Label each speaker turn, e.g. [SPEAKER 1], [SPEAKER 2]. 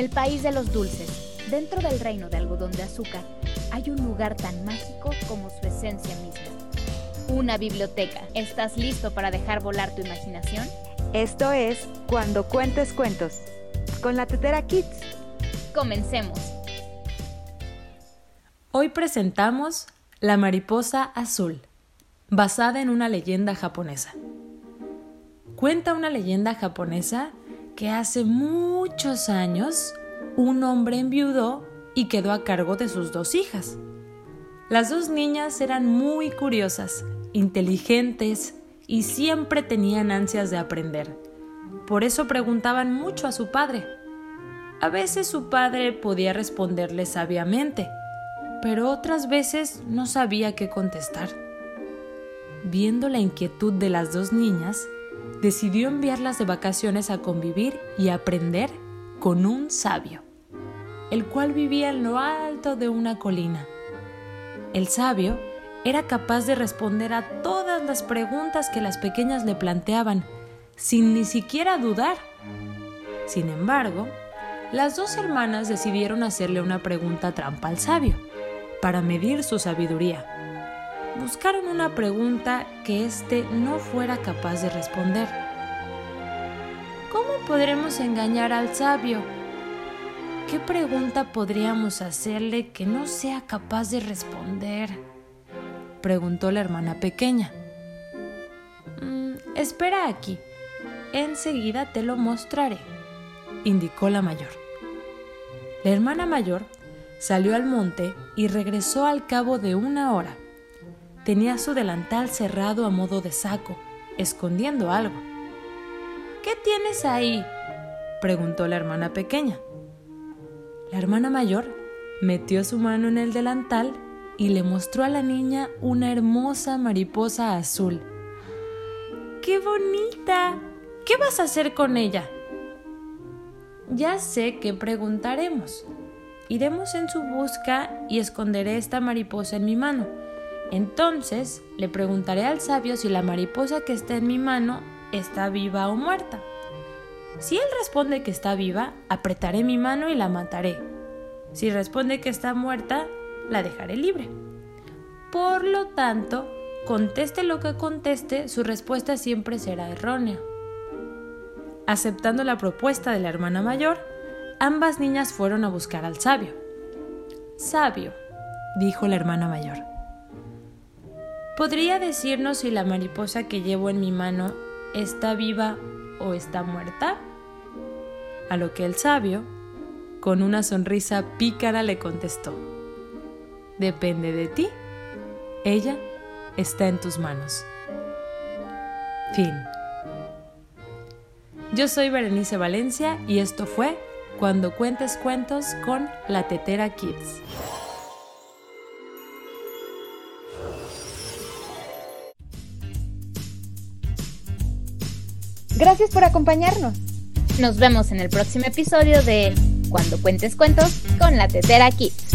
[SPEAKER 1] el país de los dulces, dentro del reino de algodón de azúcar, hay un lugar tan mágico como su esencia misma. Una biblioteca. ¿Estás listo para dejar volar tu imaginación?
[SPEAKER 2] Esto es Cuando Cuentes Cuentos, con la Tetera Kids.
[SPEAKER 1] Comencemos.
[SPEAKER 3] Hoy presentamos La mariposa azul, basada en una leyenda japonesa. Cuenta una leyenda japonesa que hace muchos años un hombre enviudó y quedó a cargo de sus dos hijas. Las dos niñas eran muy curiosas, inteligentes y siempre tenían ansias de aprender. Por eso preguntaban mucho a su padre. A veces su padre podía responderle sabiamente, pero otras veces no sabía qué contestar. Viendo la inquietud de las dos niñas, decidió enviarlas de vacaciones a convivir y aprender con un sabio, el cual vivía en lo alto de una colina. El sabio era capaz de responder a todas las preguntas que las pequeñas le planteaban, sin ni siquiera dudar. Sin embargo, las dos hermanas decidieron hacerle una pregunta trampa al sabio, para medir su sabiduría. Buscaron una pregunta que éste no fuera capaz de responder. ¿Cómo podremos engañar al sabio? ¿Qué pregunta podríamos hacerle que no sea capaz de responder? preguntó la hermana pequeña. Mm, espera aquí. Enseguida te lo mostraré, indicó la mayor. La hermana mayor salió al monte y regresó al cabo de una hora. Tenía su delantal cerrado a modo de saco, escondiendo algo. ¿Qué tienes ahí? preguntó la hermana pequeña. La hermana mayor metió su mano en el delantal y le mostró a la niña una hermosa mariposa azul. ¡Qué bonita! ¿Qué vas a hacer con ella? Ya sé qué preguntaremos. Iremos en su busca y esconderé esta mariposa en mi mano. Entonces le preguntaré al sabio si la mariposa que está en mi mano está viva o muerta. Si él responde que está viva, apretaré mi mano y la mataré. Si responde que está muerta, la dejaré libre. Por lo tanto, conteste lo que conteste, su respuesta siempre será errónea. Aceptando la propuesta de la hermana mayor, ambas niñas fueron a buscar al sabio. Sabio, dijo la hermana mayor. ¿Podría decirnos si la mariposa que llevo en mi mano está viva o está muerta? A lo que el sabio, con una sonrisa pícara, le contestó, Depende de ti. Ella está en tus manos. Fin. Yo soy Berenice Valencia y esto fue Cuando cuentes cuentos con la Tetera Kids.
[SPEAKER 1] Gracias por acompañarnos. Nos vemos en el próximo episodio de Cuando cuentes cuentos con la Tetera Kids.